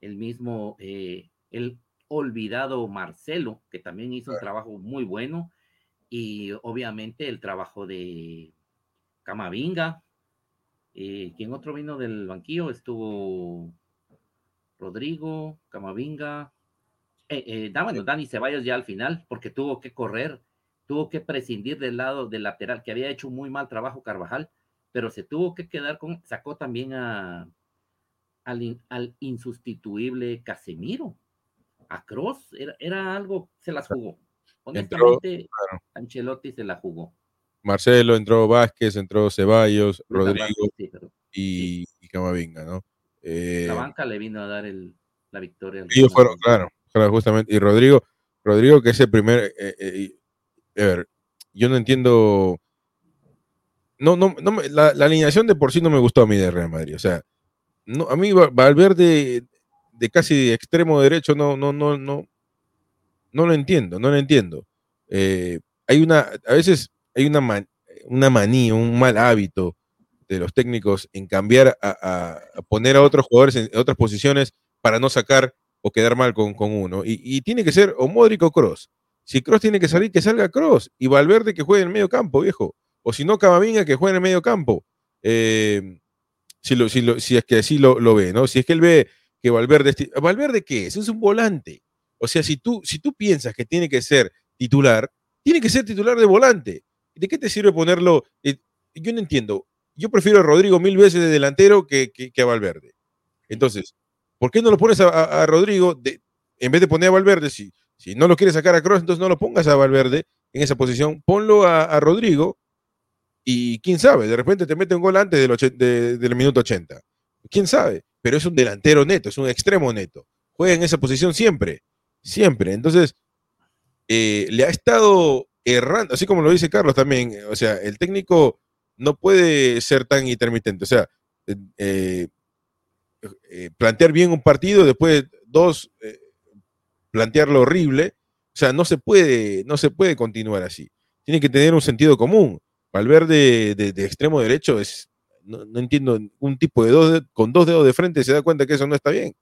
el mismo, eh, el olvidado Marcelo, que también hizo un trabajo muy bueno, y obviamente el trabajo de Camavinga. Eh, ¿Quién otro vino del banquillo? Estuvo Rodrigo, Camavinga. Eh, eh Dani Ceballos ya al final, porque tuvo que correr tuvo que prescindir del lado del lateral, que había hecho muy mal trabajo Carvajal, pero se tuvo que quedar con, sacó también a, al, al insustituible Casemiro, a Cross, era, algo, se las jugó. Honestamente, Ancelotti se la jugó. Marcelo, entró Vázquez, entró Ceballos, Rodrigo y, Camavinga, ¿no? La eh, banca le vino a dar el, la victoria. Ellos fueron, claro, justamente. Y Rodrigo, Rodrigo que es el primer, eh, eh, a ver, yo no entiendo. No, no, no la, alineación de por sí no me gustó a mí de Real Madrid. O sea, no, a mí Valverde de casi extremo derecho no, no, no, no, no lo entiendo, no lo entiendo. Eh, hay una, a veces hay una, una manía, un mal hábito de los técnicos en cambiar a, poner a otros jugadores en otras posiciones para no sacar o quedar mal con, uno. Y, tiene que ser o Modric o Cross. Si Cross tiene que salir, que salga Cross. Y Valverde que juegue en el medio campo, viejo. O si no, Camavinga que juegue en el medio campo. Eh, si, lo, si, si, es que así lo, ve, ¿no? Si es que él ve que Valverde... ¿Valverde qué es? Es un volante. O sea, si tú, si tú piensas que tiene que ser titular, tiene que ser titular de volante. ¿De qué te sirve ponerlo? Eh, yo no entiendo. Yo prefiero a Rodrigo mil veces de delantero que, a Valverde. Entonces, ¿por qué no lo pones a, Rodrigo en vez de poner a Valverde? Si, si no lo quieres sacar a Cross, entonces no lo pongas a Valverde en esa posición, ponlo a, Rodrigo y quién sabe, de repente te mete un gol antes del, del minuto 80. ¿Quién sabe? Pero es un delantero neto, es un extremo neto. Juega en esa posición siempre, siempre. Entonces, eh, le ha estado errando, así como lo dice Carlos también, o sea, el técnico no puede ser tan intermitente, o sea, eh, eh, plantear bien un partido, después dos, plantearlo horrible. O sea, no se puede, no se puede continuar así. Tiene que tener un sentido común. Valverde de, de extremo derecho es, no, entiendo, un tipo de dos con dos dedos de frente se da cuenta que eso no está bien.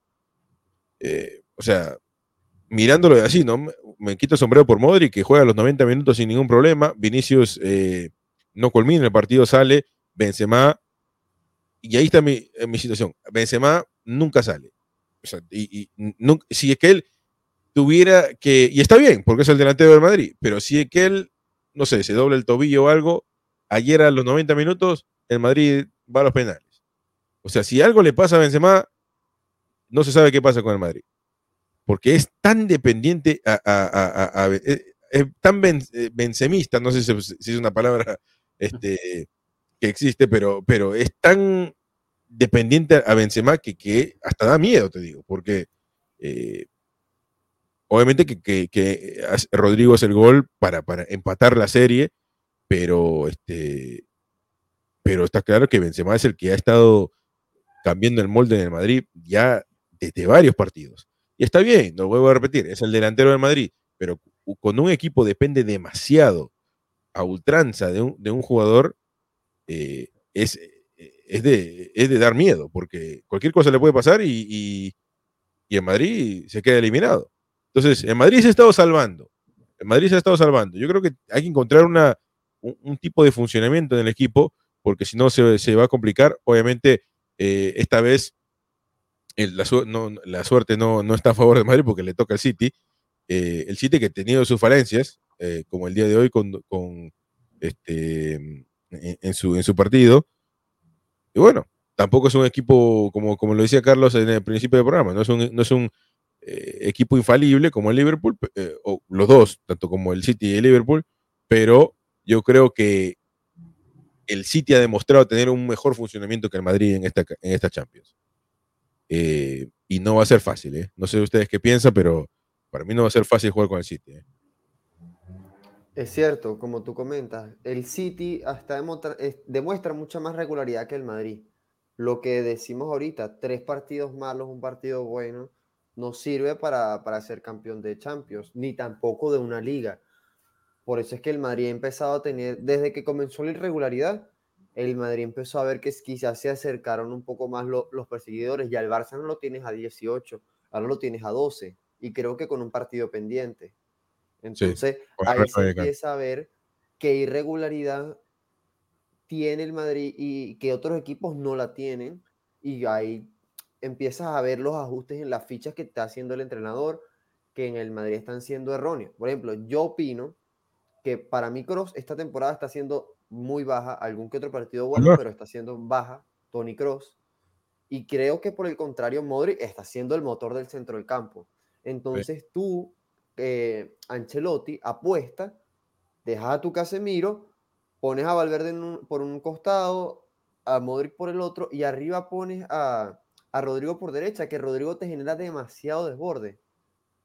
Eh, o sea, mirándolo así, ¿no? Me quito sombrero por Modri, que juega los 90 minutos sin ningún problema. Vinicius eh, no culmina, el partido sale. Benzema, y ahí está mi, mi situación. Benzema nunca sale. O sea, y, si es que él tuviera que, y está bien, porque es el delantero del Madrid, pero si es que él, no sé, se doble el tobillo o algo, ayer a los 90 minutos, el Madrid va a los penales. O sea, si algo le pasa a Benzema, no se sabe qué pasa con el Madrid. Porque es tan dependiente eh, es tan eh, benzemista, no sé si, es una palabra este, que existe, pero, pero es tan dependiente a Benzema que, que hasta da miedo, te digo, porque eh, Obviamente que, Rodrigo es el gol para, empatar la serie, pero, este, pero está claro que Benzema es el que ha estado cambiando el molde en el Madrid ya desde varios partidos. Y está bien, lo vuelvo a repetir, es el delantero del Madrid, pero con un equipo depende demasiado a ultranza de un, jugador, eh, es, es, de, de, dar miedo, porque cualquier cosa le puede pasar y, y, en Madrid se queda eliminado. Entonces, en Madrid se ha estado salvando. En Madrid se ha estado salvando. Yo creo que hay que encontrar una, un, tipo de funcionamiento en el equipo, porque si no se, va a complicar. Obviamente, eh, esta vez la, suerte no, no, está a favor de Madrid porque le toca al City. Eh, el City que ha tenido sus falencias, eh, como el día de hoy con, este, en, su, en su partido. Y bueno, tampoco es un equipo, como, como lo decía Carlos en el principio del programa, no es un, no es un equipo infalible como el Liverpool, o los dos, tanto como el City y el Liverpool, pero yo creo que el City ha demostrado tener un mejor funcionamiento que el Madrid en esta, en esta Champions. Eh, y no va a ser fácil, ¿eh? No sé ustedes qué piensan, pero para mí no va a ser fácil jugar con el City. Es cierto, como tú comentas, el City hasta demuestra, mucha más regularidad que el Madrid. Lo que decimos ahorita, tres partidos malos, un partido bueno, no sirve para, para ser campeón de Champions, ni tampoco de una liga. Por eso es que el Madrid ha empezado a tener, desde que comenzó la irregularidad, el Madrid empezó a ver que quizás se acercaron un poco más los perseguidores. Ya el Barça no lo tienes a 18, ahora lo tienes a 12. Y creo que con un partido pendiente. Entonces, ahí se empieza a ver qué irregularidad tiene el Madrid y que otros equipos no la tienen. Y ahí empiezas a ver los ajustes en las fichas que está haciendo el entrenador, que en el Madrid están siendo erróneos. Por ejemplo, yo opino que para mí Cross esta temporada está siendo muy baja, algún que otro partido bueno, pero está siendo baja Tony Cross. Y creo que por el contrario, Modric está siendo el motor del centro del campo. Entonces tú, eh, Ancelotti, apuesta, dejas a tu Casemiro, pones a Valverde por un costado, a Modric por el otro, y arriba pones a, a Rodrigo por derecha, que Rodrigo te genera demasiado desborde.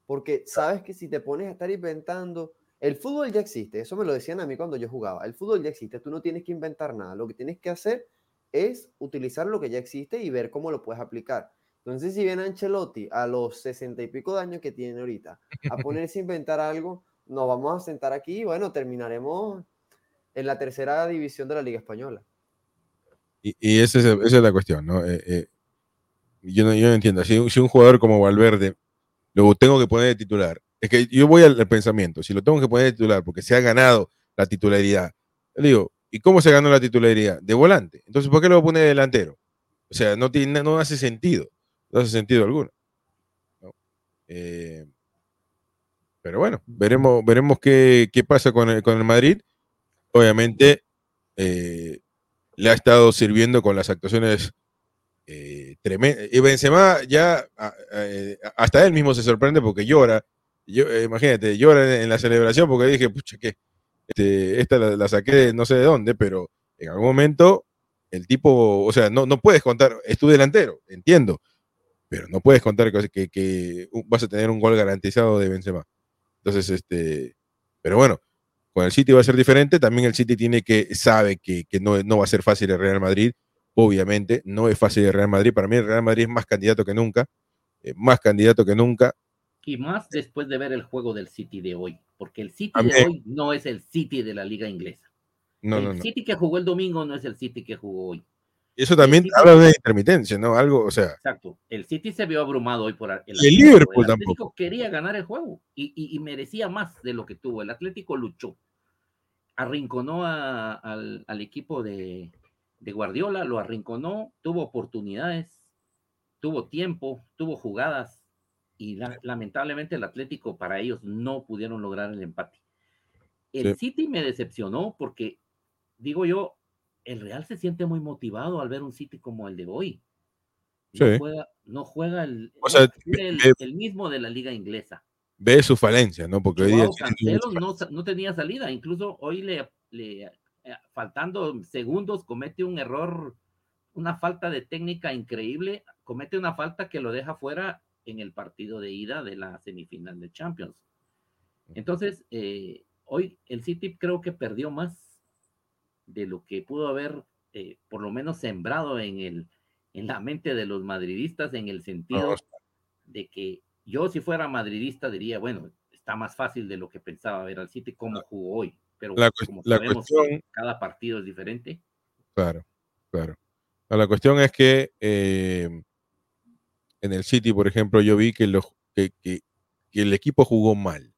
Porque sabes que si te pones a estar inventando el fútbol ya existe, eso me lo decían a mí cuando yo jugaba. El fútbol ya existe, tú no tienes que inventar nada. Lo que tienes que hacer es utilizar lo que ya existe y ver cómo lo puedes aplicar. Entonces, si viene Ancelotti a los sesenta y pico de años que tiene ahorita a [LAUGHS] ponerse a inventar algo, nos vamos a sentar aquí y bueno, terminaremos en la tercera división de la Liga Española. Y, esa, es, la cuestión, ¿no? Eh, eh, yo ¿no? yo no entiendo. Si, si un jugador como Valverde lo tengo que poner de titular es que yo voy al, pensamiento, si lo tengo que poner titular porque se ha ganado la titularidad, le digo, ¿y cómo se ganó la titularidad? De volante. Entonces, ¿por qué lo voy a poner de delantero? O sea, no, tiene, no hace sentido, no hace sentido alguno. Eh, pero bueno, veremos, veremos qué, pasa con el, con el Madrid. Obviamente, eh, le ha estado sirviendo con las actuaciones eh, tremendas. Y Benzema ya, hasta él mismo se sorprende porque llora eh, imagínate, llora en, la celebración porque dije, pucha, que este, esta la, saqué de no sé de dónde, pero en algún momento el tipo, o sea, no, no puedes contar, es tu delantero, entiendo, pero no puedes contar que, que, vas a tener un gol garantizado de Benzema. Entonces, este, pero bueno, con el City va a ser diferente, también el City tiene que, sabe que, no, no va a ser fácil el Real Madrid, obviamente, no es fácil el Real Madrid, para mí el Real Madrid es más candidato que nunca, eh, más candidato que nunca, y más después de ver el juego del City de hoy, porque el City de hoy no es el City de la liga inglesa. No, el City que jugó el domingo no es el City que jugó hoy. Eso también habla de intermitencia, ¿no? Algo, o sea. Exacto. El City se vio abrumado hoy por el, el Liverpool el tampoco. quería ganar el juego y, merecía más de lo que tuvo. El Atlético luchó, arrinconó al, equipo de, de Guardiola, lo arrinconó, tuvo oportunidades, tuvo tiempo, tuvo jugadas, y lamentablemente el Atlético para ellos no pudieron lograr el empate. El City me decepcionó porque, digo yo, el Real se siente muy motivado al ver un City como el de hoy. No juega, el, el, mismo de la liga inglesa. Ve su falencia, ¿no? Porque hoy día no, no, tenía salida. Incluso hoy le, le, eh, faltando segundos, comete un error, una falta de técnica increíble. Comete una falta que lo deja fuera en el partido de ida de la semifinal de Champions. Entonces, eh, hoy el City creo que perdió más de lo que pudo haber, eh, por lo menos, sembrado en, el, en la mente de los madridistas, en el sentido de que yo, si fuera madridista, diría, bueno, está más fácil de lo que pensaba ver al City como jugó hoy. Pero como sabemos, cada partido es diferente. Claro, claro. La cuestión es que eh, en el City, por ejemplo, yo vi que, que, el equipo jugó mal,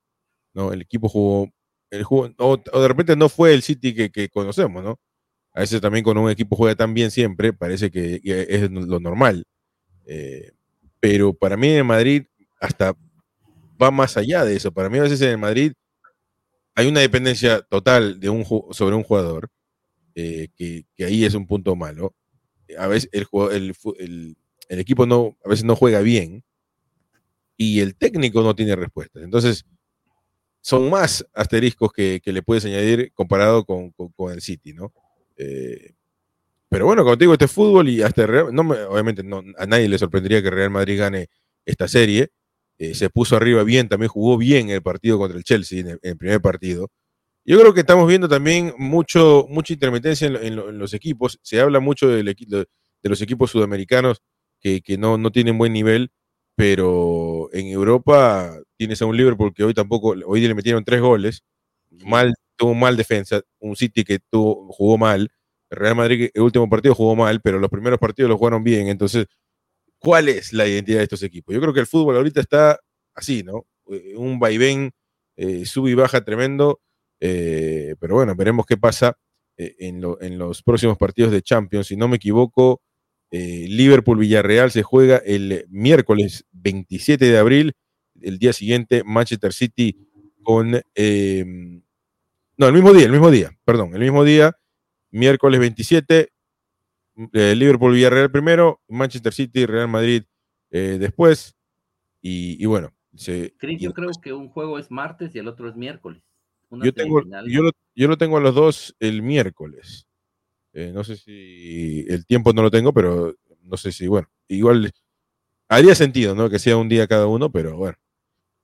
¿no? El equipo jugó, el o, de repente no fue el City que, conocemos, ¿no? A veces también con un equipo juega tan bien siempre, parece que es lo normal. Eh, pero para mí en Madrid hasta va más allá de eso. Para mí a veces en el Madrid hay una dependencia total de un, sobre un jugador, eh, que, ahí es un punto malo. A veces el, el, el, equipo no, a veces no juega bien y el técnico no tiene respuestas. Entonces, son más asteriscos que, le puedes añadir comparado con, el City, ¿no? Eh, pero bueno, como digo, este fútbol y hasta no obviamente a nadie le sorprendería que Real Madrid gane esta serie. Eh, se puso arriba bien, también jugó bien el partido contra el Chelsea en el, primer partido. Yo creo que estamos viendo también mucho, mucha intermitencia en, los equipos. Se habla mucho del, de, los equipos sudamericanos que, no, no, tienen buen nivel, pero en Europa tienes a un Liverpool que hoy tampoco, hoy le metieron tres goles, mal, tuvo mal defensa, un City que tuvo, jugó mal, Real Madrid el último partido jugó mal, pero los primeros partidos los jugaron bien, entonces ¿Cuál es la identidad de estos equipos? Yo creo que el fútbol ahorita está así, ¿no? Eh, un vaivén, eh, sube y baja tremendo, eh, pero bueno, veremos qué pasa en, los próximos partidos de Champions. Si no me equivoco, Liverpool-Villarreal se juega el miércoles 27 de abril, el día siguiente Manchester City con... Em, no, el mismo día, el mismo día, perdón, el mismo día, miércoles 27, eh, Liverpool Villarreal primero, Manchester City, Real Madrid eh, después. Y, bueno. yo creo que un juego es martes y el otro es miércoles. Yo, tengo, yo, lo, tengo a los dos el miércoles. Eh, no sé si el tiempo no lo tengo, pero no sé si, bueno, igual haría sentido, ¿no? Que sea un día cada uno, pero bueno.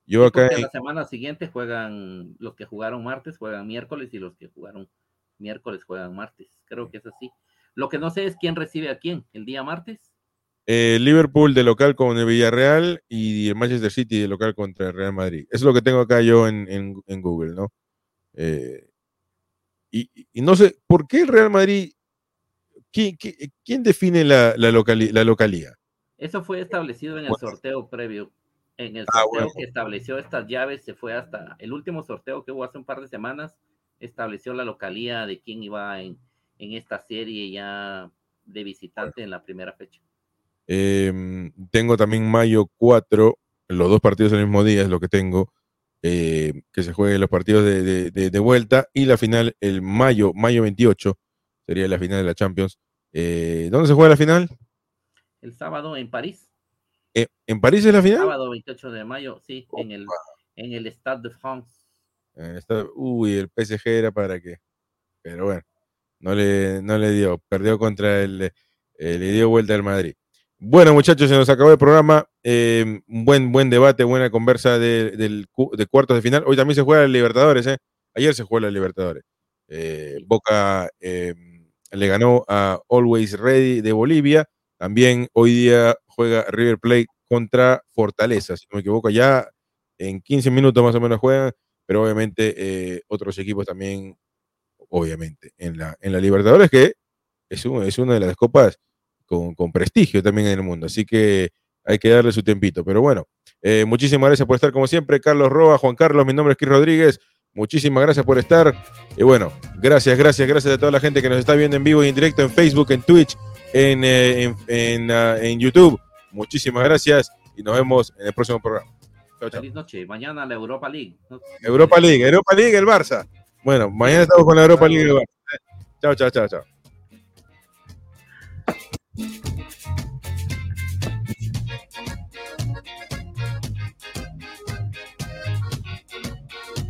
Yo acá. La semana siguiente juegan, los que jugaron martes juegan miércoles y los que jugaron miércoles juegan martes. Creo que es así. Lo que no sé es quién recibe a quién el día martes. Eh, Liverpool de local con el Villarreal y el Manchester City de local contra el Real Madrid. Eso es lo que tengo acá yo en, Google, ¿no? Eh, y, no sé, ¿por qué el Real Madrid? ¿Quién, define la, la, localía? Eso fue establecido en el sorteo previo. En el ah, sorteo que estableció estas llaves se fue hasta el último sorteo que hubo hace un par de semanas, estableció la localía de quién iba en, en esta serie ya de visitante en la primera fecha. Em, tengo también mayo 4, los dos partidos el mismo día es lo que tengo, eh, que se jueguen los partidos de, vuelta y la final el mayo, mayo 28 sería la final de la Champions. Eh, ¿Dónde se juega la final? El sábado en París. Eh, ¿En París es la final? sábado 28 de mayo, sí, en el, en el Stade de France. uy, el PSG era para qué. Pero bueno. No le, no le dio, perdió contra el, eh, le dio vuelta al Madrid. Bueno, muchachos, se nos acabó el programa. Eh, un buen, buen debate, buena conversa de, de, cuartos de final. Hoy también se juega el Libertadores, ¿eh? Ayer se juega el Libertadores. Eh, Boca le ganó a Always Ready de Bolivia. También hoy día juega River Plate contra Fortaleza, si no me equivoco, ya en 15 minutos más o menos juegan, pero obviamente otros equipos también obviamente, en la, en la Libertadores, que es, es una de las copas con, prestigio también en el mundo. Así que hay que darle su tempito. Pero bueno, eh, muchísimas gracias por estar como siempre. Carlos Roa, Juan Carlos, mi nombre es Chris Rodríguez. Muchísimas gracias por estar. Y bueno, gracias, gracias, gracias a toda la gente que nos está viendo en vivo y en directo en Facebook, en Twitch, en, eh, en, ah, en, YouTube. Muchísimas gracias y nos vemos en el próximo programa. Chau, chau. Feliz noche. Mañana la Europa League. Europa League, Europa League, el Barça. Bueno, mañana estamos con la Europa League. Chao, chao, chao, chao.